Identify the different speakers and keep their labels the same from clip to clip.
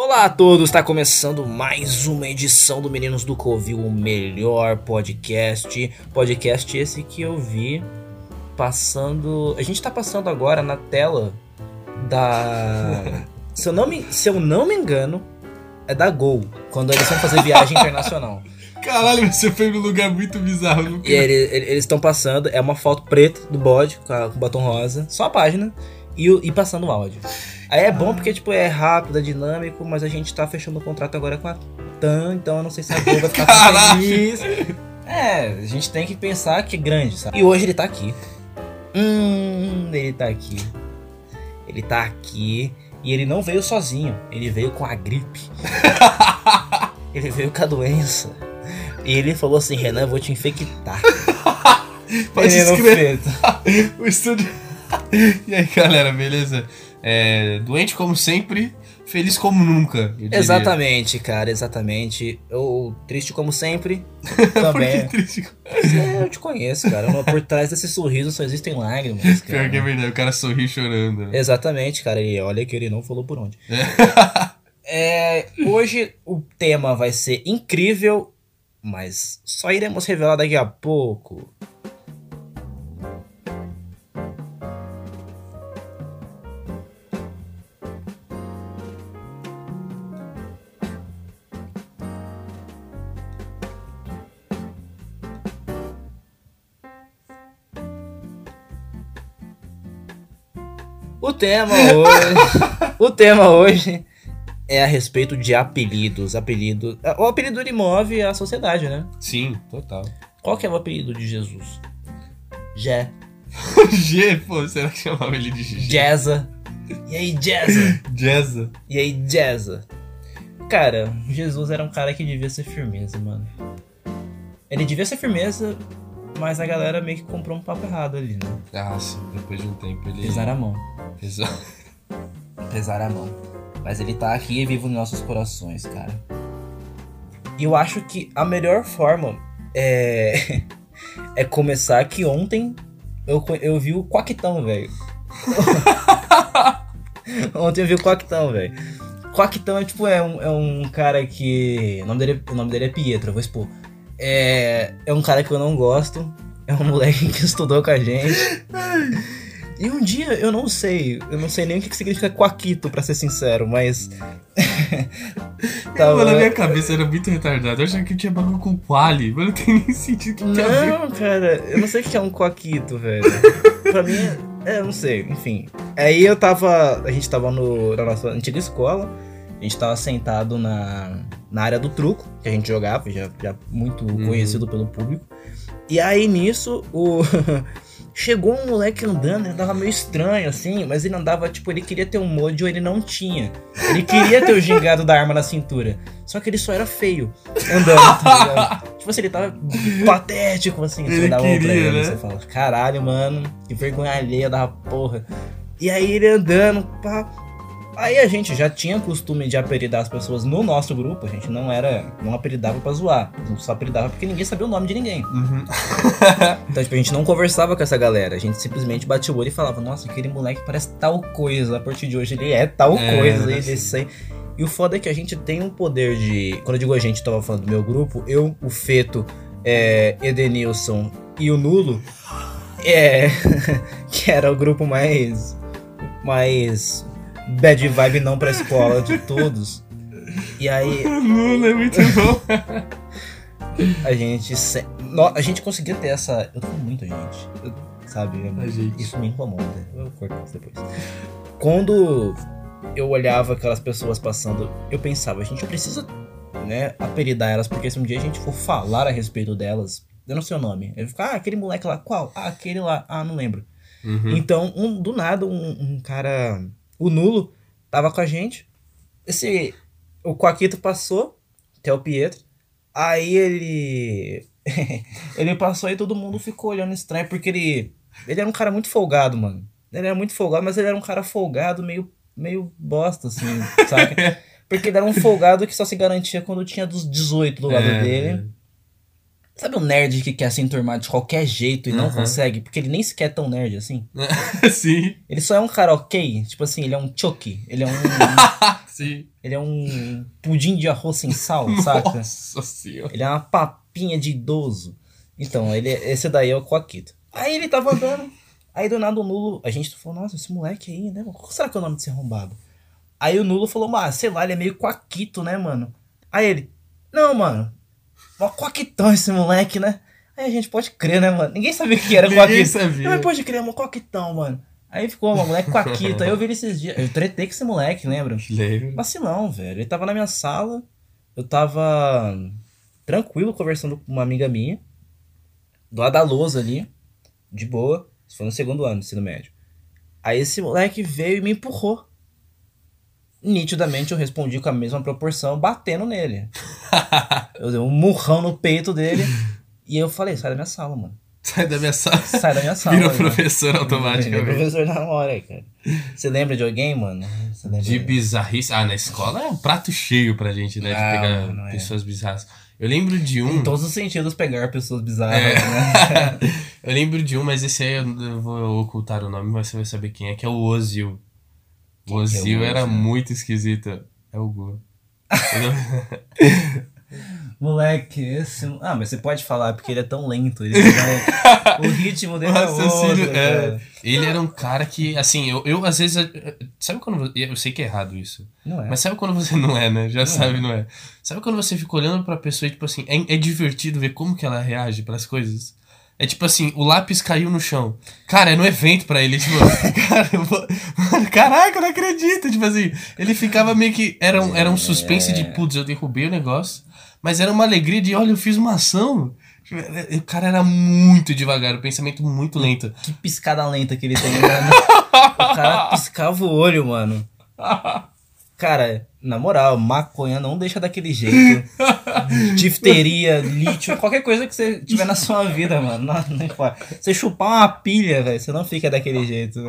Speaker 1: Olá a todos, está começando mais uma edição do Meninos do Covil, o melhor podcast. Podcast esse que eu vi passando. A gente tá passando agora na tela da. se, eu não me, se eu não me engano, é da Gol, quando eles vão fazer viagem internacional.
Speaker 2: Caralho, você foi num lugar muito bizarro. Nunca...
Speaker 1: E ele- ele- eles estão passando, é uma foto preta do bode com, a- com batom rosa, só a página, e, e passando o áudio. Aí é bom porque, tipo, é rápido, é dinâmico, mas a gente tá fechando o contrato agora com a TAM, então eu não sei se a Gol vai ficar tão feliz. É, a gente tem que pensar que é grande, sabe? E hoje ele tá aqui. Hum, ele tá aqui. Ele tá aqui e ele não veio sozinho, ele veio com a gripe. ele veio com a doença. E ele falou assim, Renan, eu vou te infectar.
Speaker 2: Pode escrever. o estúdio. e aí, galera, beleza? É, doente como sempre, feliz como nunca.
Speaker 1: Exatamente, cara, exatamente. Eu, triste como sempre,
Speaker 2: Por
Speaker 1: também.
Speaker 2: que triste?
Speaker 1: É, eu te conheço, cara. Por trás desse sorriso só existem lágrimas, cara.
Speaker 2: Pior que é verdade, o cara sorri chorando. né?
Speaker 1: Exatamente, cara. E olha que ele não falou por onde. É, hoje o tema vai ser incrível, mas só iremos revelar daqui a pouco. O tema hoje, o tema hoje é a respeito de apelidos, apelido, o apelido ele move a sociedade, né?
Speaker 2: Sim, total.
Speaker 1: Qual que é o apelido de Jesus? Jé,
Speaker 2: G, pô, será que chamava ele de G?
Speaker 1: Jazza. E aí, Jazza?
Speaker 2: Jazza.
Speaker 1: E aí, Jazza? Cara, Jesus era um cara que devia ser firmeza, mano. Ele devia ser firmeza, mas a galera meio que comprou um papo errado ali, né?
Speaker 2: Ah, sim, depois de um tempo ele.
Speaker 1: Pesar a mão.
Speaker 2: Pesar.
Speaker 1: pesar a mão. Mas ele tá aqui e vivo nos nossos corações, cara. E eu acho que a melhor forma é, é começar que ontem eu, eu vi o Quaquitão, velho. ontem eu vi o Quaquitão, velho. Quaquitão é tipo, é um, é um cara que. O nome, dele, o nome dele é Pietro, eu vou expor. É, é um cara que eu não gosto. É um moleque que estudou com a gente. E um dia, eu não sei, eu não sei nem o que que significa Quaquito, pra ser sincero, mas.
Speaker 2: Tava... na minha cabeça era muito retardado. Eu achava que tinha bagulho com quali, mas não tem nem sentido que.
Speaker 1: Não, cara, eu não sei o que é um Quaquito, velho. pra mim, é, eu não sei, enfim. Aí eu tava. A gente tava no, na nossa antiga escola, a gente tava sentado na, na área do truco, que a gente jogava, já, já muito
Speaker 2: Uhum.
Speaker 1: conhecido pelo público. E aí nisso, o. Chegou um moleque andando, ele andava meio estranho, assim, mas ele andava, tipo, ele queria ter um mojo, ele não tinha. Ele queria ter o gingado da arma na cintura. Só que ele só era feio andando, tá ligado? Tipo assim, ele tava patético, assim.
Speaker 2: Ele
Speaker 1: você dá a mão pra ele,
Speaker 2: né?
Speaker 1: você fala, caralho, mano, que vergonha alheia da porra. E aí ele andando, pá. Aí a gente já tinha costume de apelidar as pessoas no nosso grupo, a gente não era, não apelidava pra zoar, a gente só apelidava porque ninguém sabia o nome de ninguém.
Speaker 2: Uhum.
Speaker 1: Então, tipo, a gente não conversava com essa galera, a gente simplesmente batia o olho e falava, nossa, aquele moleque parece tal coisa, a partir de hoje ele é tal
Speaker 2: É,
Speaker 1: coisa,
Speaker 2: né?
Speaker 1: ele sei. E o foda é que a gente tem um poder de. Quando eu digo a gente, tava falando do meu grupo, eu, o Feto, é, Edenilson e o Nulo, é, que era o grupo mais. mais. Bad vibe não pra escola de todos. E aí
Speaker 2: Lula é muito bom.
Speaker 1: a gente. se- A gente conseguia ter essa. Eu tô com muita gente. eu- sabe?
Speaker 2: A gente.
Speaker 1: Isso me incomoda. Eu corto isso depois. Quando eu olhava aquelas pessoas passando, eu pensava, a gente precisa, né, apelidar elas, porque se um dia a gente for falar a respeito delas, eu não sei o nome. Eu fico, ah, aquele moleque lá, qual? Ah, aquele lá, ah, não lembro.
Speaker 2: Uhum.
Speaker 1: Então, um- do nada, um, um cara. O Nulo tava com a gente. Esse. O Quaquito passou, que é o Pietro. Aí ele. ele passou e todo mundo ficou olhando estranho, porque ele. Ele era um cara muito folgado, mano. Ele era muito folgado, mas ele era um cara folgado, meio, meio bosta, assim, sabe? Porque ele era um folgado que só se garantia quando tinha dos 18 do lado
Speaker 2: É,
Speaker 1: dele. Sabe o nerd que quer se enturmar de qualquer jeito e não
Speaker 2: Uhum.
Speaker 1: consegue? Porque ele nem sequer é tão nerd assim.
Speaker 2: sim,
Speaker 1: Ele só é um cara ok. Tipo assim, ele é um choque. Ele é um.
Speaker 2: sim.
Speaker 1: ele é um pudim de arroz sem sal, saca?
Speaker 2: Nossa senhora.
Speaker 1: Ele é uma papinha de idoso. Então, ele, esse daí é o Coaquito. Aí ele tava andando. Aí do nada o Nulo. A gente falou, nossa, esse moleque aí, né? Qual será que é o nome desse arrombado? Aí o Nulo falou, mas sei lá, ele é meio Coaquito, né, mano? Aí ele, não, mano. Mó Coaquitão esse moleque, né? Aí a gente pode crer, né, mano? Ninguém sabia o que era
Speaker 2: Ninguém
Speaker 1: Coaquito.
Speaker 2: sabia.
Speaker 1: Mas pode crer, é mó Coaquitão, mano. Aí ficou, mano, moleque Coaquito. Aí eu vi ele esses dias. Eu tretei com esse moleque, lembra?
Speaker 2: Lembro.
Speaker 1: Vacilão, velho. Ele tava na minha sala, eu tava tranquilo conversando com uma amiga minha, do lado da lousa ali, de boa. Isso foi no segundo ano do ensino médio. Aí esse moleque veio e me empurrou. Nitidamente eu respondi com a mesma proporção, batendo nele. Eu dei um murrão no peito dele e eu falei: sai da minha sala, mano.
Speaker 2: Sai da minha sala.
Speaker 1: Sai da minha sala.
Speaker 2: Virou
Speaker 1: mano.
Speaker 2: professor
Speaker 1: Virei
Speaker 2: automaticamente.
Speaker 1: professor na hora, cara. Você lembra de alguém, mano?
Speaker 2: De bizarrice. Ah, na escola é um prato cheio pra gente, né? De
Speaker 1: Ah,
Speaker 2: pegar
Speaker 1: mano, é.
Speaker 2: pessoas bizarras. Eu lembro de
Speaker 1: Em
Speaker 2: um.
Speaker 1: todos os sentidos pegar pessoas bizarras,
Speaker 2: É.
Speaker 1: né?
Speaker 2: eu lembro de um, mas esse aí eu eu vou ocultar o nome, mas você vai saber quem é, que é o Ozil. O
Speaker 1: que é
Speaker 2: Ozil era
Speaker 1: Ozil?
Speaker 2: muito esquisito. É o Gu. Não-
Speaker 1: Moleque, esse. Ah, mas você pode falar, porque ele é tão lento. Ele vai... o ritmo dele
Speaker 2: O
Speaker 1: é outro,
Speaker 2: é. Ele era um cara que, assim, eu, eu às vezes. Sabe quando. Eu sei que é errado isso.
Speaker 1: Não é.
Speaker 2: Mas sabe quando você não é, né? Já sabe, não é. Sabe quando você fica olhando pra pessoa e, tipo assim, é, é divertido ver como que ela reage pras coisas? É tipo assim, o lápis caiu no chão. Cara, é no evento pra ele, tipo, cara, eu vou... Mano, caraca, eu não acredito. Tipo assim, ele ficava meio que. Era um, era um suspense de, putz, eu derrubei o negócio. Mas era uma alegria de, olha, eu fiz uma ação. O cara era muito devagar, o pensamento muito lento.
Speaker 1: Que piscada lenta que ele tem, mano. o cara piscava o olho, mano. Cara, na moral, maconha não deixa daquele jeito. Difteria, lítio, qualquer coisa que você tiver na sua vida, mano. Não, não importa. Você chupar uma pilha, velho, você não fica daquele jeito.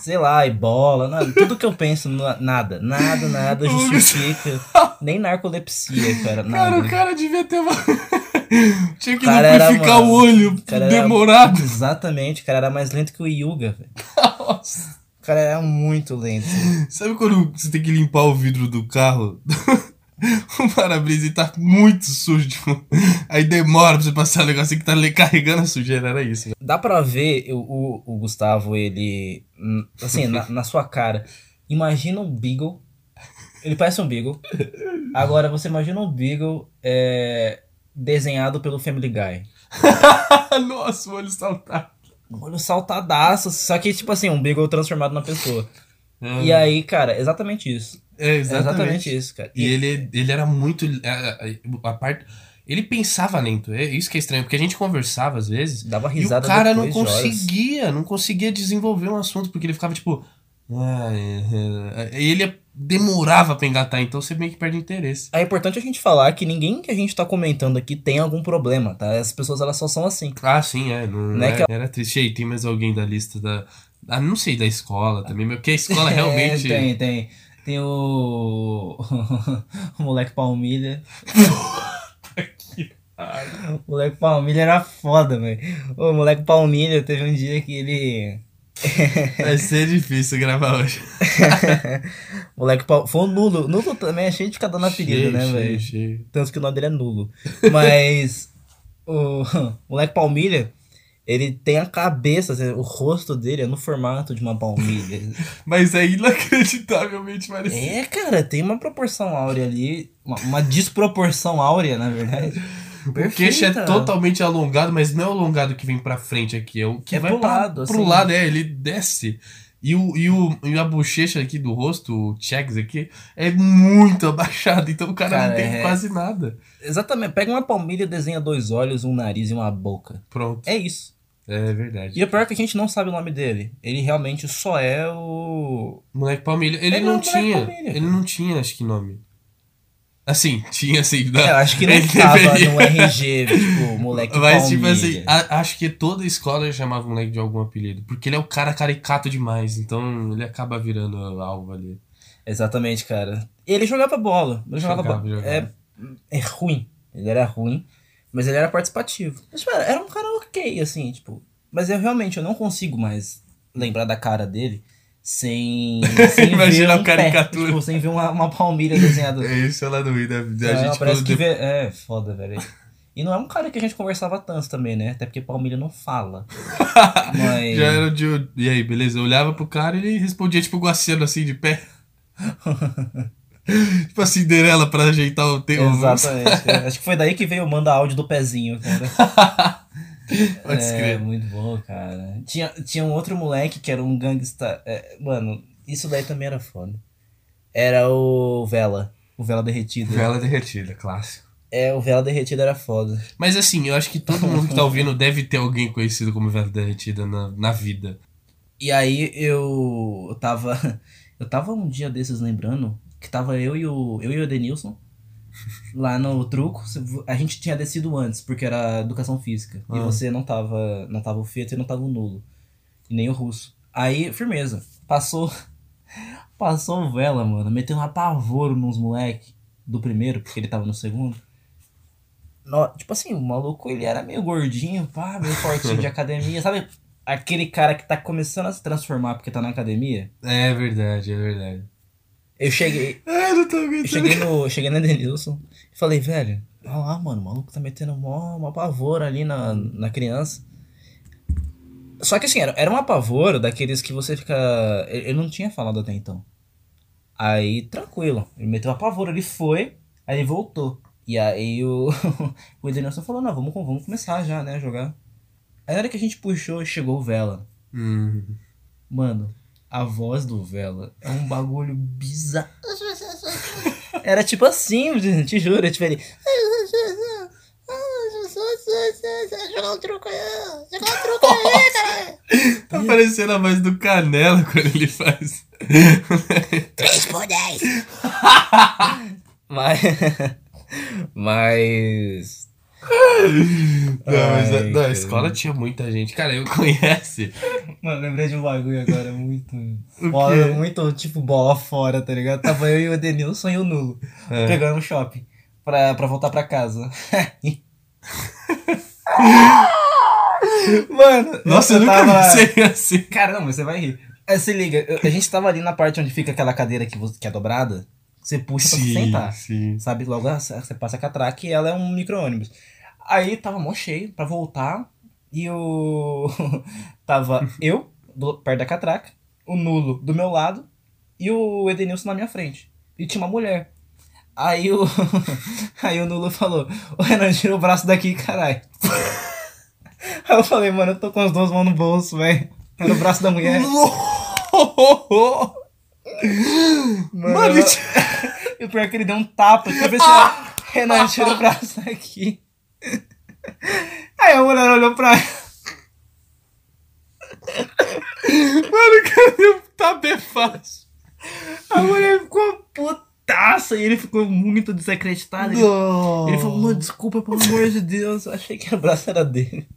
Speaker 1: Sei lá, e bola, nada. Tudo que eu penso, na- nada, nada, nada justifica. Nem narcolepsia, cara.
Speaker 2: Cara,
Speaker 1: Nada.
Speaker 2: o cara devia ter uma. Tinha que
Speaker 1: Cara, era,
Speaker 2: lubrificar o olho
Speaker 1: cara era-
Speaker 2: demorado.
Speaker 1: Exatamente, o cara era mais lento que o Yuga, velho.
Speaker 2: Nossa.
Speaker 1: O cara era muito lento.
Speaker 2: Sabe quando você tem que limpar o vidro do carro? o para-brisa tá muito sujo. Aí demora pra você passar o negócio que tá ali carregando a sujeira. Era isso.
Speaker 1: Dá pra ver o, o, o Gustavo, ele. Assim, na, na sua cara. Imagina um Beagle. Ele parece um Beagle. Agora, você imagina um Beagle é, desenhado pelo Family Guy.
Speaker 2: Nossa, o olho saltar.
Speaker 1: Olho saltadaço. Só que, tipo assim, um Beagle transformado na pessoa. E aí, cara, exatamente isso.
Speaker 2: É,
Speaker 1: É
Speaker 2: exatamente.
Speaker 1: exatamente isso, cara.
Speaker 2: E ele, ele era muito. A, a- a parte. Ele pensava lento. É isso que é estranho, porque a gente conversava às vezes.
Speaker 1: Dava
Speaker 2: E o
Speaker 1: risada
Speaker 2: cara não
Speaker 1: de horas.
Speaker 2: conseguia, não conseguia desenvolver um assunto, porque ele ficava tipo. "Ah, é, é", E ele demorava pra engatar, então você meio que perde interesse.
Speaker 1: É importante a gente falar que ninguém que a gente tá comentando aqui tem algum problema, tá? As pessoas, elas só são assim.
Speaker 2: Ah, sim, é. Não,
Speaker 1: Não é
Speaker 2: é-
Speaker 1: que-
Speaker 2: Era triste. E aí, tem mais alguém da lista da. Ah, não sei, da escola também, mas porque a escola realmente.
Speaker 1: É, tem, tem. Tem o. o moleque Palmilha. O moleque Palmilha era foda, velho. O moleque Palmilha teve um dia que ele.
Speaker 2: Vai ser difícil gravar hoje.
Speaker 1: moleque. Foi o Nulo. Nulo também é cheio de ficar dando apelido,
Speaker 2: Cheio,
Speaker 1: né, velho? Tanto que o nome dele é Nulo. Mas. o moleque Palmilha. Ele tem a cabeça, assim, o rosto dele é no formato de uma palmilha.
Speaker 2: Mas é inacreditavelmente parecido.
Speaker 1: É, cara, tem uma proporção áurea ali. Uma, uma desproporção áurea, na verdade.
Speaker 2: O queixo é
Speaker 1: Perfeita.
Speaker 2: totalmente alongado, mas não é o alongado que vem pra frente aqui, é o que
Speaker 1: É
Speaker 2: vai
Speaker 1: pro
Speaker 2: pra,
Speaker 1: lado,
Speaker 2: pro
Speaker 1: assim.
Speaker 2: lado, é, ele desce. E, o, e, o, e a bochecha aqui do rosto, o checks aqui, é muito abaixado, então o cara,
Speaker 1: Cara,
Speaker 2: não tem
Speaker 1: é-
Speaker 2: quase nada.
Speaker 1: Exatamente. Pega uma palmilha, desenha dois olhos, um nariz e uma boca.
Speaker 2: Pronto.
Speaker 1: É isso.
Speaker 2: É verdade.
Speaker 1: E o pior é que a gente não sabe o nome dele. Ele realmente só é o.
Speaker 2: Moleque Palmilha, ele
Speaker 1: Ele é
Speaker 2: não
Speaker 1: o Moleque
Speaker 2: tinha,
Speaker 1: Palmilha.
Speaker 2: ele não tinha, acho que nome. Assim, tinha assim, não.
Speaker 1: É, eu acho que não
Speaker 2: Ele
Speaker 1: tava no RG, tipo, moleque
Speaker 2: Mas,
Speaker 1: palmilha.
Speaker 2: tipo assim, a- acho que toda escola chamava o moleque de algum apelido. Porque ele é o cara caricato demais. Então ele acaba virando alvo ali.
Speaker 1: Exatamente, cara. Ele jogava bola. Ele jogava,
Speaker 2: Jogava,
Speaker 1: bola.
Speaker 2: jogava.
Speaker 1: É, é ruim. Ele era ruim. Mas ele era participativo. Mas, tipo, era um cara ok, assim, tipo. Mas eu realmente eu não consigo mais lembrar da cara dele sem. sem
Speaker 2: Imagina
Speaker 1: um pé,
Speaker 2: caricatura.
Speaker 1: tipo, sem ver uma, uma palmilha desenhada.
Speaker 2: É isso é lá no Rio, né? A
Speaker 1: É,
Speaker 2: gente
Speaker 1: parece que vê... É, foda, velho. E não é um cara que a gente conversava tanto também, né? Até porque Palmilha não fala. Mas.
Speaker 2: Já era de. E aí, beleza? Eu olhava pro cara e ele respondia tipo guaciano assim de pé. tipo a Cinderela pra ajeitar o tempo.
Speaker 1: Exatamente. É, Acho que foi daí que veio o manda áudio do pezinho, cara.
Speaker 2: Pode
Speaker 1: é,
Speaker 2: escrever.
Speaker 1: muito bom, cara. Tinha, tinha um outro moleque que era um gangsta. é, mano, isso daí também era foda. Era o Vela. O Vela Derretido.
Speaker 2: Vela derretida, clássico.
Speaker 1: É, o Vela Derretido era foda.
Speaker 2: Mas assim, eu acho que todo mundo que tá ouvindo deve ter alguém conhecido como Vela derretida na, na vida.
Speaker 1: E aí eu, eu tava. Eu tava um dia desses lembrando que tava eu e o. Eu e o Edenilson lá no truco. A gente tinha descido antes, porque era educação física. E
Speaker 2: Ah.
Speaker 1: você não tava. Não tava o feto e não tava o nulo. E nem o russo. Aí, firmeza. Passou. Passou vela, mano. Meteu um apavoro nos moleque do primeiro, porque ele tava no segundo. No- tipo assim, o maluco ele era meio gordinho, pá, meio fortinho de academia, sabe? Aquele cara que tá começando a se transformar porque tá na academia.
Speaker 2: É verdade, é verdade.
Speaker 1: Eu cheguei,
Speaker 2: Ai, não tô
Speaker 1: eu cheguei no, cheguei no Edenilson e falei, velho, olha lá, mano, o maluco tá metendo mó, mó pavor ali na, na criança. Só que assim, era, era um apavoro daqueles que você fica. Ele ele não tinha falado até então. Aí, tranquilo. Ele meteu um apavoro, ele foi, aí ele voltou. E aí o, o Edenilson falou, não, vamos, vamos começar já, né, a jogar. Aí na hora que a gente puxou, chegou o Vela.
Speaker 2: Hum.
Speaker 1: Mano, a voz do Vela é um bagulho bizarro. Era tipo assim, te juro, tipo ele. Jogar um truco aí, jogar um truco aí, caralho.
Speaker 2: Tá parecendo a voz do Canela quando ele faz.
Speaker 1: 3 por 10. Mas. Mas.
Speaker 2: Não, mas a,
Speaker 1: Ai,
Speaker 2: não, a
Speaker 1: cara.
Speaker 2: escola tinha muita gente. Cara, eu conhece.
Speaker 1: Mano, lembrei de um bagulho agora muito. Bola, muito tipo bola fora, tá ligado? Tava eu e o Edenilson e o Nulo.
Speaker 2: É.
Speaker 1: Pegando no shopping. Pra, pra voltar pra casa. Mano,
Speaker 2: Nossa, eu nunca
Speaker 1: tava...
Speaker 2: pensei assim.
Speaker 1: Cara, não, mas você vai rir. É, se liga, a gente tava ali na parte onde fica aquela cadeira que, que é dobrada. Você puxa pra você sentar.
Speaker 2: sim.
Speaker 1: Sabe? Logo você passa a catraca e ela é um micro-ônibus. Aí tava mó cheio pra voltar. E o. tava eu, do- perto da catraca, o Nulo do meu lado e o Edenilson na minha frente. E tinha uma mulher. Aí o. Aí o Nulo falou: Ô Renan, tira o braço daqui, caralho. Aí eu falei, mano, eu tô com as duas mãos no bolso, velho. Era o braço da mulher. Mano,
Speaker 2: Mano,
Speaker 1: eu- e o pior é que ele deu um tapa. Tipo assim, ó, Renan, tira o braço daqui. Aí a mulher olhou pra
Speaker 2: Mano, o tapé fácil?
Speaker 1: A mulher ficou putaça e ele ficou muito desacreditado. Ele,
Speaker 2: Não.
Speaker 1: ele falou, mano, desculpa, pelo amor de Deus. Eu achei que o braço era dele.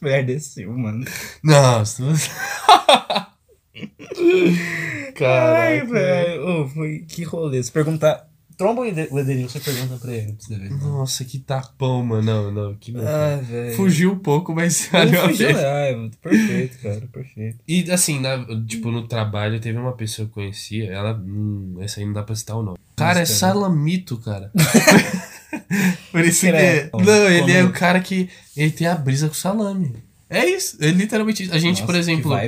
Speaker 1: Mulher desceu, mano.
Speaker 2: Nossa. Caraca.
Speaker 1: Ai, velho. Ô, foi que rolê. Se perguntar. Tromba o Edenilson e pergunta pra ele, pra você ver.
Speaker 2: Nossa, que tapão, mano. Não, não. Que
Speaker 1: Ah.
Speaker 2: Fugiu um pouco, mas valeu a
Speaker 1: fugiu,
Speaker 2: pena.
Speaker 1: ai, mano, perfeito, cara, perfeito.
Speaker 2: E assim, na- tipo, no trabalho teve uma pessoa que eu conhecia, ela. Hum, essa aí não dá pra citar o nome. Cara, é salamito, cara. Por isso que.
Speaker 1: Credo.
Speaker 2: Não, ele é o cara que. Ele tem a brisa com salame. É isso, é literalmente isso. A gente,
Speaker 1: Nossa,
Speaker 2: por exemplo.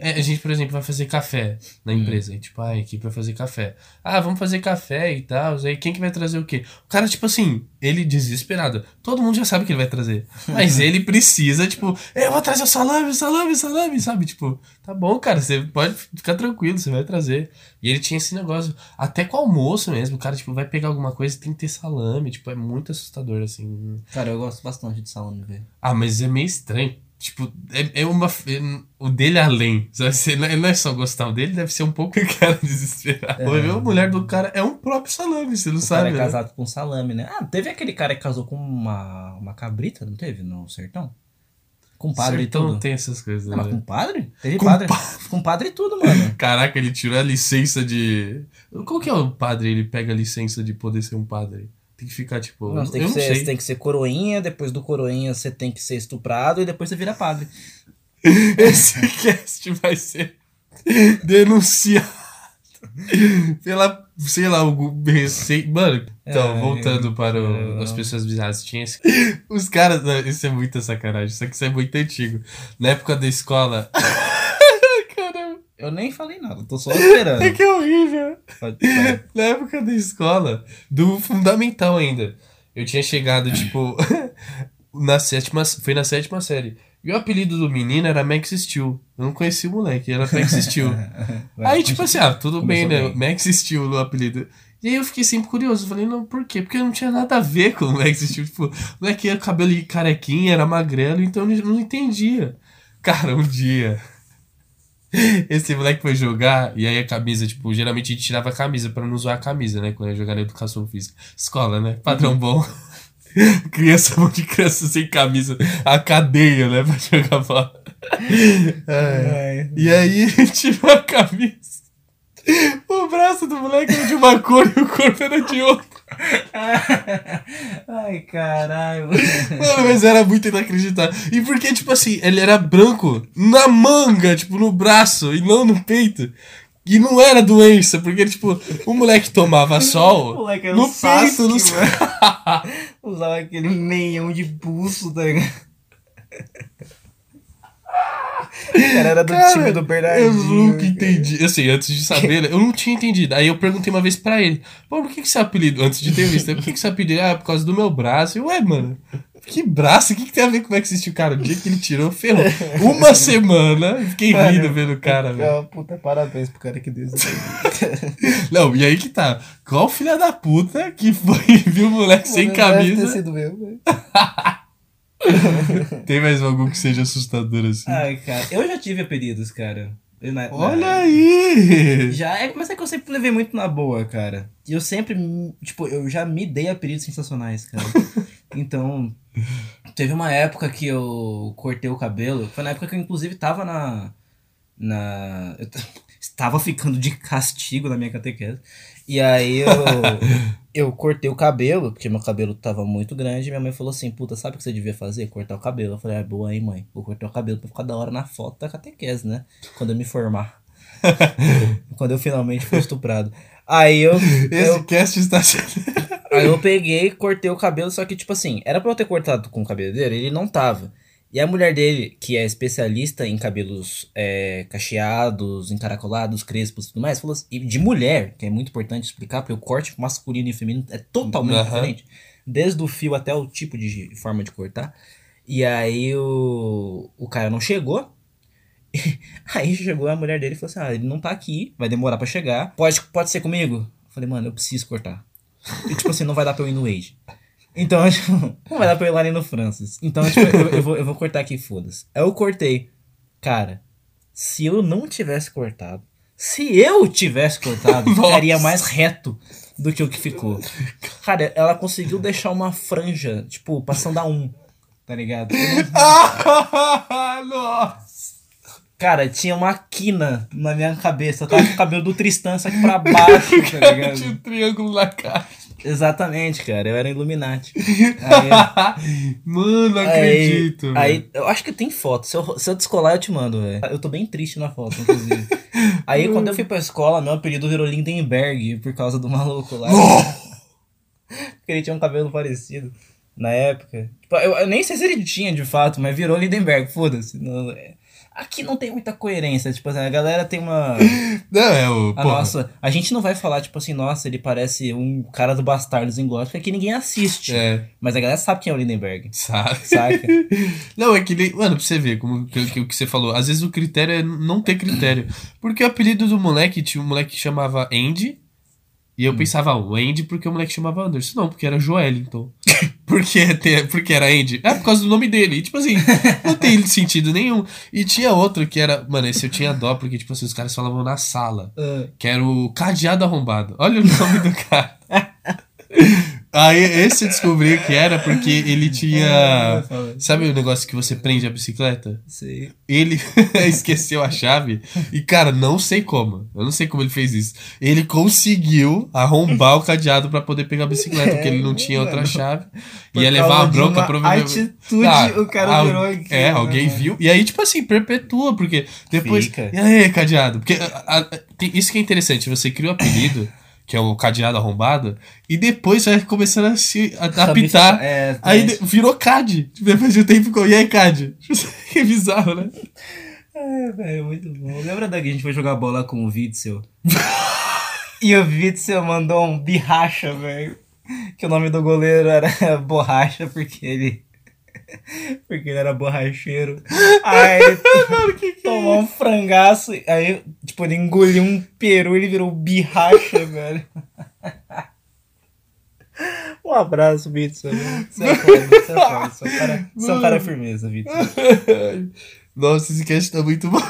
Speaker 2: É, a gente, por exemplo, vai fazer café na empresa. E, tipo, ah, a equipe vai fazer café. Ah, vamos fazer café e tal. Aí quem que vai trazer o quê? O cara, tipo assim, ele desesperado. Todo mundo já sabe o que ele vai trazer. Mas ele precisa, tipo, eu vou trazer o salame, salame, salame, sabe? Tipo, tá bom, cara, você pode ficar tranquilo, você vai trazer. E ele tinha esse negócio. Até com o almoço mesmo, o cara, tipo, vai pegar alguma coisa e tem que ter salame. Tipo, é muito assustador, assim.
Speaker 1: Cara, eu gosto bastante de salame, velho.
Speaker 2: Ah, mas é meio estranho. Tipo, é, é uma. é- o dele é além. Sabe? Não é- não é só gostar. O dele deve ser um pouco cara desesperado.
Speaker 1: É.
Speaker 2: A mulher do cara é um próprio salame, você não
Speaker 1: O cara
Speaker 2: sabe.
Speaker 1: é
Speaker 2: né?
Speaker 1: casado com salame, né? Ah, teve aquele cara que casou com uma, uma cabrita, não teve? No sertão? Com padre e tudo.
Speaker 2: não tem essas coisas,
Speaker 1: Ah, mas
Speaker 2: né?
Speaker 1: com padre? Teve
Speaker 2: Com
Speaker 1: padre. Com padre e tudo, mano.
Speaker 2: Caraca, ele tirou a licença de. Qual que é o padre? Ele pega a licença de poder ser um padre. Tem que ficar, tipo.
Speaker 1: Não, você tem que, ser,
Speaker 2: sei.
Speaker 1: tem que ser coroinha, depois do coroinha você tem que ser estuprado e depois você vira padre.
Speaker 2: Esse cast vai ser denunciado pela, sei lá, algum recém. Mano, então,
Speaker 1: Ai,
Speaker 2: voltando para o- as pessoas bizarras, tinha esse. Os caras. não, Isso é muita sacanagem, só que isso é muito antigo. Na época da escola.
Speaker 1: Eu nem falei nada, tô só esperando.
Speaker 2: é que é horrível.
Speaker 1: Pode-.
Speaker 2: Na época da escola, do fundamental ainda. Eu tinha chegado, tipo, na sétima. Foi na sétima série. E o apelido do menino era Max Steel. Eu não conhecia o moleque, era Max Steel.
Speaker 1: Vai.
Speaker 2: Aí, tipo assim, ah, tudo bem, né?
Speaker 1: bem.
Speaker 2: Max Steel no apelido. E aí eu fiquei sempre curioso. Falei, não, por quê? Porque não tinha nada a ver com o Max Steel. Tipo, o moleque era cabelo de carequinha, era magrelo, então eu não entendia. Cara, um dia. Esse moleque foi jogar, e aí a camisa, tipo, geralmente a gente tirava a camisa pra não zoar a camisa, né? Quando ia jogar na educação física. Escola, né? Padrão bom. criança, monte de criança sem camisa. A cadeia, né? Pra jogar bola. É. E aí ele tirou a camisa. O braço do moleque era de uma cor e o corpo era de outra.
Speaker 1: Ai, caralho.
Speaker 2: Mano, mas era muito inacreditável. E porque, tipo assim, ele era branco na manga, tipo, no braço e não no peito. E não era doença, porque, tipo, o moleque tomava sol
Speaker 1: moleque era
Speaker 2: no
Speaker 1: um
Speaker 2: peito, no.
Speaker 1: Usava aquele meião de pulso, tá ligado? O cara era do
Speaker 2: Cara,
Speaker 1: time do Bernardinho.
Speaker 2: Eu nunca
Speaker 1: cara.
Speaker 2: entendi. Assim, antes de saber, eu não tinha entendido. Aí eu perguntei uma vez pra ele: Pô, por que, que você apelido? Antes de ter visto, por que, que você apelido? Ah, por causa do meu braço. Eu, ué, mano. Que braço? O que, que tem a ver com como é que existiu o cara? O dia que ele tirou, ferrou. Uma semana, fiquei
Speaker 1: Mano,
Speaker 2: rindo vendo o cara, velho.
Speaker 1: É, puta, parabéns pro cara que deu isso.
Speaker 2: Não, e aí que tá. Qual filha da puta que foi e viu o moleque sem
Speaker 1: Deve ter
Speaker 2: camisa?
Speaker 1: sido eu, velho.
Speaker 2: Tem mais algum que seja assustador assim?
Speaker 1: Ai, cara. Eu já tive apelidos, cara. Na-
Speaker 2: Olha
Speaker 1: na-
Speaker 2: aí!
Speaker 1: Já é, mas é que eu sempre levei muito na boa, cara. E eu sempre, tipo, eu já me dei apelidos sensacionais, cara. então, teve uma época que eu cortei o cabelo. Foi na época que eu, inclusive, tava na. Na. Eu estava ficando de castigo na minha catequese. E aí eu. Eu cortei o cabelo, porque meu cabelo tava muito grande. E minha mãe falou assim: Puta, sabe o que você devia fazer? Cortar o cabelo. Eu falei: Ah, boa aí, mãe. Vou cortar o cabelo pra ficar da hora na foto da catequese, né? Quando eu me formar. Quando eu finalmente fui estuprado. Aí eu,
Speaker 2: Esse
Speaker 1: eu,
Speaker 2: cast está sendo.
Speaker 1: aí eu peguei, cortei o cabelo, só que, tipo assim, era pra eu ter cortado com o cabelo dele, ele não tava. E a mulher dele, que é especialista em cabelos é, cacheados, encaracolados, crespos e tudo mais, falou assim, e de mulher, que é muito importante explicar, porque o corte masculino e feminino é totalmente
Speaker 2: Aham.
Speaker 1: diferente. Desde o fio até o tipo de forma de cortar. E aí o, o cara não chegou. Aí chegou a mulher dele e falou assim: Ah, ele não tá aqui, vai demorar pra chegar. Pode, pode ser comigo? Eu falei, mano, eu preciso cortar. E tipo assim, não vai dar pra eu ir no Wade. Então, tipo, não vai dar pra eu ir lá nem no Francis. Então, tipo, eu, eu vou, eu vou cortar aqui, foda-se. Aí eu cortei. Cara, se eu não tivesse cortado, se eu tivesse cortado, ficaria mais reto do que o que ficou. Cara, ela conseguiu deixar uma franja, tipo, passando a um. Tá ligado?
Speaker 2: Nossa!
Speaker 1: Cara, tinha uma quina na minha cabeça. Eu tava com o cabelo do Tristan, só que pra baixo, tá
Speaker 2: Tinha
Speaker 1: ligado?
Speaker 2: um triângulo na cara.
Speaker 1: Exatamente, cara. Eu era Illuminati. Aí,
Speaker 2: Mano, não acredito.
Speaker 1: aí, aí, eu acho que tem foto. Se eu, se eu descolar, eu te mando, velho. Eu tô bem triste na foto, inclusive. aí, quando eu fui pra escola, meu apelido virou Lindenberg por causa do maluco lá. Porque ele tinha um cabelo parecido na época. Tipo, eu, eu nem sei se ele tinha de fato, mas virou Lindenberg, foda-se. Não- é- Aqui não tem muita coerência. Tipo assim, a galera tem uma.
Speaker 2: Não, é o.
Speaker 1: A
Speaker 2: porra.
Speaker 1: nossa, a gente não vai falar, tipo assim, nossa, ele parece um cara do Bastardos em Gótica que ninguém assiste.
Speaker 2: É,
Speaker 1: Mas a galera sabe quem é o Lindenberg.
Speaker 2: sabe?
Speaker 1: Saca?
Speaker 2: Não, é que nem. Mano, pra você ver como que, que, o que você falou. Às vezes o critério é não ter critério. Porque o apelido do moleque tinha um moleque que chamava Andy. E
Speaker 1: Hum.
Speaker 2: eu pensava, o Andy porque o moleque chamava Anderson. Não, porque era Joelinton. porque, te- porque era Andy. É por causa do nome dele. E, tipo assim, não tem sentido nenhum. E tinha outro que era. Mano, esse eu tinha dó, porque, tipo assim, os caras falavam na sala.
Speaker 1: Ah,
Speaker 2: Que era o Cadeado Arrombado. Olha o nome do cara. Aí esse eu descobri que era porque ele tinha. Sabe o negócio que você prende a bicicleta?
Speaker 1: Sei.
Speaker 2: Ele esqueceu a chave e, cara, não sei como. Eu não sei como ele fez isso. Ele conseguiu arrombar o cadeado pra poder pegar a bicicleta, porque ele não tinha outra chave.
Speaker 1: Por
Speaker 2: Ia levar a bronca provavelmente.
Speaker 1: atitude,
Speaker 2: Tá,
Speaker 1: o cara
Speaker 2: al-
Speaker 1: virou aqui,
Speaker 2: É,
Speaker 1: né,
Speaker 2: alguém
Speaker 1: mano?
Speaker 2: viu. E aí, tipo assim, perpetua, porque depois.
Speaker 1: Fica.
Speaker 2: E aí, cadeado? Porque a- a- tem- isso que é interessante, você cria o apelido, que é o cadeado arrombado, e depois vai começando a se a- a apitar.
Speaker 1: É,
Speaker 2: Aí de- virou CAD. Depois de um tempo ficou, e aí, CAD? que bizarro, né?
Speaker 1: É, velho, muito bom. Lembra da que a gente foi jogar bola com o Witzel? e o Witzel mandou um birracha, velho. Que o nome do goleiro era Borracha, porque ele. Porque ele era borracheiro. Aí ele tomou um frangaço. Aí, tipo, ele engoliu um peru e ele virou birracha, velho. Um abraço, velho. Você é foda, você é foda. É um cara, você é cara firmeza, Witzel.
Speaker 2: Nossa, esse cast tá muito bom.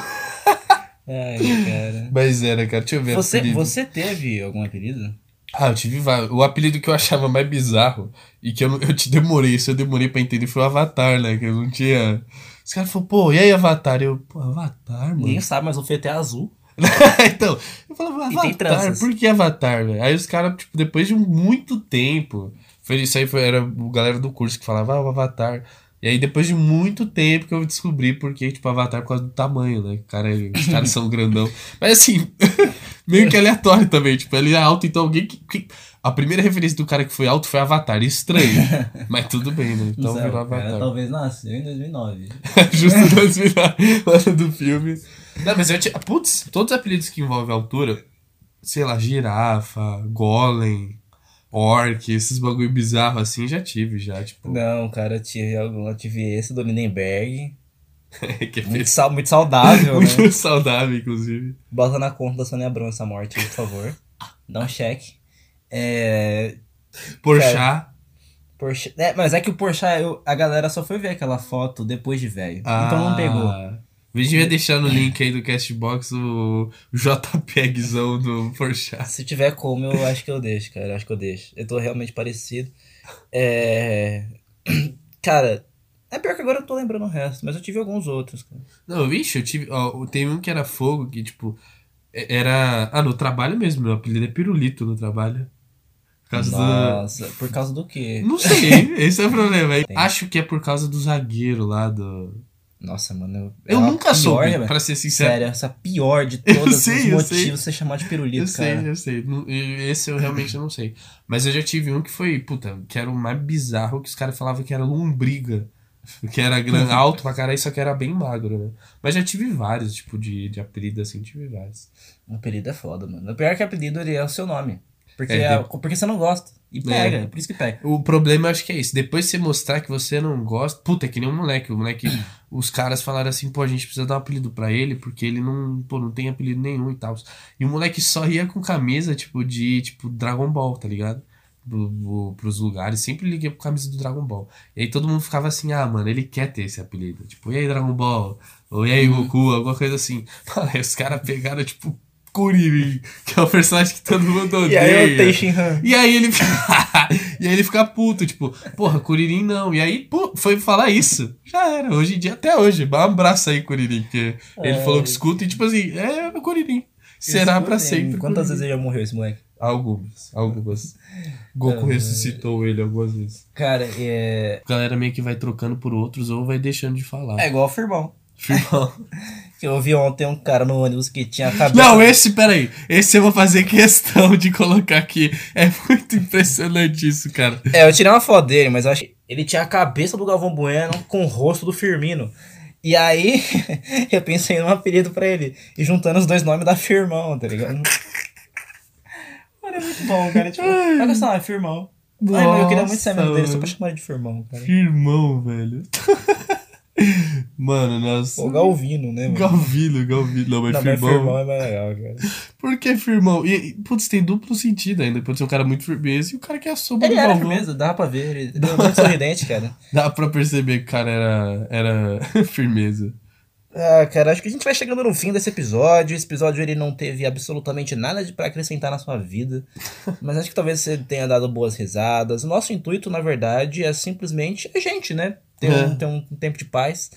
Speaker 1: Ai, cara.
Speaker 2: Mas era, cara, deixa eu ver.
Speaker 1: Você,
Speaker 2: apelido.
Speaker 1: você teve algum apelido?
Speaker 2: Ah, eu tive vários. O apelido que eu achava mais bizarro e que eu, eu te demorei, isso eu demorei pra entender, foi o Avatar, né? Que eu não tinha. Os caras falaram, pô, e aí, Avatar? Eu, pô, Avatar, mano.
Speaker 1: Ninguém sabe, mas o Fê é azul.
Speaker 2: então, eu falava, Avatar, por que Avatar, velho? Aí os caras, tipo, depois de muito tempo, foi isso aí, foi, era o galera do curso que falava, ah, o Avatar. E aí, depois de muito tempo que eu descobri porque, tipo, Avatar por causa do tamanho, né? Cara, os caras são grandão. Mas assim, meio que aleatório também. Tipo, ele é alto, então alguém que. que- A primeira referência do cara que foi alto foi Avatar. Estranho. Mas tudo bem, né? Então
Speaker 1: sei,
Speaker 2: virou
Speaker 1: cara
Speaker 2: Avatar.
Speaker 1: talvez nasceu em 2009.
Speaker 2: Justo das viradas do filme. Não, mas eu tinha. Putz, todos os apelidos que envolvem altura, sei lá, girafa, golem, orc, esses bagulho bizarro assim, já tive, já, tipo.
Speaker 1: Não, cara, eu tive algum. Eu tive esse do Lindenberg.
Speaker 2: é
Speaker 1: Muito, sal, muito saudável, né?
Speaker 2: muito saudável, inclusive.
Speaker 1: Bota na conta da Sônia Abrão essa morte, por favor. Dá um cheque. É.
Speaker 2: Porchá.
Speaker 1: Porsche, é, mas é que o Porsche, eu- a galera só foi ver aquela foto depois de velho. então não pegou.
Speaker 2: Ah, A gente vai deixar no link aí do Castbox o o JPEGzão do Porchat.
Speaker 1: Se tiver como, eu acho que eu deixo, cara. Eu acho que eu deixo. Eu tô realmente parecido. É. Cara, é pior que agora eu tô lembrando o resto, mas eu tive alguns outros, cara.
Speaker 2: Não, vixe, eu tive. Ó, tem um que era fogo, que tipo. e- Era. Ah, no trabalho mesmo, meu apelido é pirulito no trabalho. Por causa do.
Speaker 1: Nossa, por causa do quê?
Speaker 2: Não sei, esse é o problema.
Speaker 1: Tem.
Speaker 2: Acho que é por causa do zagueiro lá do.
Speaker 1: Nossa, mano. Eu,
Speaker 2: Eu
Speaker 1: é
Speaker 2: nunca soube,
Speaker 1: velho.
Speaker 2: pra ser sincero.
Speaker 1: Sério, essa pior de todos
Speaker 2: sei,
Speaker 1: os
Speaker 2: eu
Speaker 1: motivos
Speaker 2: sei.
Speaker 1: você chamar de pirulito,
Speaker 2: Eu sei,
Speaker 1: cara.
Speaker 2: eu sei. Não- e- Esse eu realmente não sei. Mas eu já tive um que foi, puta, que era o mais bizarro, que os caras falavam que era lombriga. Que era gran- alto pra caralho, só que era bem magro, né? Mas já tive vários, tipo, de, de apelido assim, tive vários.
Speaker 1: O apelido é foda, mano. O pior é que apelido ele é o seu nome. Porque,
Speaker 2: É,
Speaker 1: é- porque você não gosta. E pega, é. por isso que pega.
Speaker 2: O problema eu acho que é isso. Depois você mostrar que você não gosta. Puta, é que nem um moleque. O moleque. os caras falaram assim, pô, a gente precisa dar um apelido pra ele, porque ele não, pô, não tem apelido nenhum e tal. E o moleque só ia com camisa, tipo, de tipo Dragon Ball, tá ligado? Pro, pro, pros lugares, sempre liguei com camisa do Dragon Ball. E aí todo mundo ficava assim, ah, mano, ele quer ter esse apelido. Tipo, e aí, Dragon Ball? Ou e aí, Goku? Alguma coisa assim. Mano, aí os caras pegaram, tipo, Kuririn, que é o personagem que todo mundo
Speaker 1: E
Speaker 2: odeia.
Speaker 1: aí eu Tenshinhan.
Speaker 2: E aí ele E aí ele fica puto, tipo, porra, Kuririn não. E aí, pô, foi falar isso. Já era. Hoje em dia, até hoje. Um abraço aí, Kuririn, ele
Speaker 1: É.
Speaker 2: falou que escuta e, tipo assim, é o Kuririn. Será pra sempre.
Speaker 1: Quantas
Speaker 2: Kuririn.
Speaker 1: vezes ele já morreu esse moleque?
Speaker 2: Algumas, algumas. Goku
Speaker 1: É.
Speaker 2: ressuscitou ele algumas vezes.
Speaker 1: Cara, é.
Speaker 2: A galera meio que vai trocando por outros ou vai deixando de falar.
Speaker 1: É igual o Firmão.
Speaker 2: Firmão.
Speaker 1: Que eu vi ontem um cara no ônibus que tinha a cabeça.
Speaker 2: Não, esse, peraí. Esse eu vou fazer questão de colocar aqui. É muito impressionante isso, cara.
Speaker 1: É, eu tirei uma foto dele, mas eu acho que ele tinha a cabeça do Galvão Bueno com o rosto do Firmino. E aí, eu pensei num apelido pra ele. E juntando os dois nomes da Firmão, tá ligado? Mano, é muito bom, cara. Tipo, vai gostar, é Firmão. Ai, mas eu queria muito ser amigo dele só pra
Speaker 2: mano.
Speaker 1: chamar ele de Firmão, cara.
Speaker 2: Irmão, velho. Mano, nossa.
Speaker 1: Ou Galvino, né, mano?
Speaker 2: Galvino, Galvino. Não, mas
Speaker 1: Não, mas
Speaker 2: firmão.
Speaker 1: Firmão é mais legal, cara.
Speaker 2: Por que firmão? E, putz, tem duplo sentido ainda. Pode ser um cara muito firmeza e o cara que é sombra
Speaker 1: Ele
Speaker 2: do
Speaker 1: era firmeza, dava pra ver. Ele era muito sorridente, cara.
Speaker 2: Dá pra perceber que o cara era, era firmeza.
Speaker 1: Ah, cara, acho que a gente vai chegando no fim desse episódio. Esse episódio ele não teve absolutamente nada para acrescentar na sua vida, mas acho que talvez você tenha dado boas risadas. O nosso intuito, na verdade, é simplesmente a gente, né? Ter,
Speaker 2: É.
Speaker 1: um, ter um tempo de paz,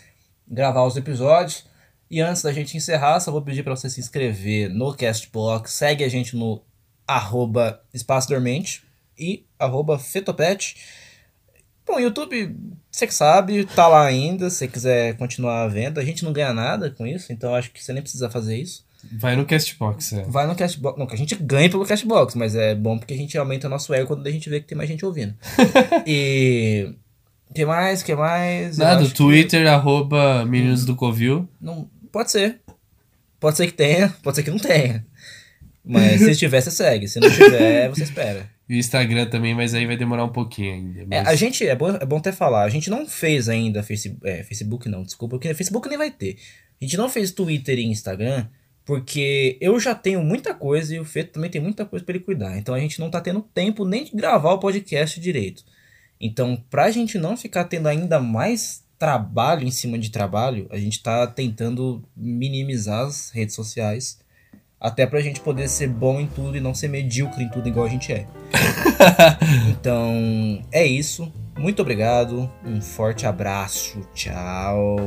Speaker 1: gravar os episódios. E antes da gente encerrar, só vou pedir para você se inscrever no Castbox, segue a gente no arroba Espaço Dormente e arroba Fetopet. Bom, YouTube, você que sabe, tá lá ainda, se você quiser continuar vendo. A gente não ganha nada com isso, então acho que você nem precisa fazer isso.
Speaker 2: Vai no Castbox, é.
Speaker 1: Vai no Castbox. Não, que a gente ganha pelo Castbox, mas é bom porque a gente aumenta o nosso ego quando a gente vê que tem mais gente ouvindo. e. que mais? que mais?
Speaker 2: Nada,
Speaker 1: acho que-
Speaker 2: Twitter, arroba Meninos do Covil.
Speaker 1: Não, pode ser. Pode ser que tenha, pode ser que não tenha. Mas se tiver, você segue. Se não tiver, você espera.
Speaker 2: E o Instagram também, mas aí vai demorar um pouquinho ainda.
Speaker 1: É,
Speaker 2: mas-
Speaker 1: a gente, é bom, é bom até falar, a gente não fez ainda Facebook, é, Facebook não, desculpa, porque Facebook nem vai ter. A gente não fez Twitter e Instagram, porque eu já tenho muita coisa e o Feto também tem muita coisa pra ele cuidar. Então a gente não tá tendo tempo nem de gravar o podcast direito. Então, pra gente não ficar tendo ainda mais trabalho em cima de trabalho, a gente tá tentando minimizar as redes sociais. Até pra gente poder ser bom em tudo e não ser medíocre em tudo igual a gente é. Então, é isso. Muito obrigado. Um forte abraço. Tchau.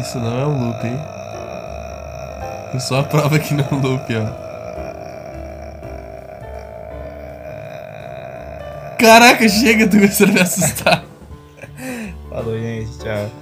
Speaker 2: Isso não é um loop, hein? Eu só a prova que não é um loop, ó. Caraca, chega, tu começando a me assustar.
Speaker 1: Falou, gente. Tchau.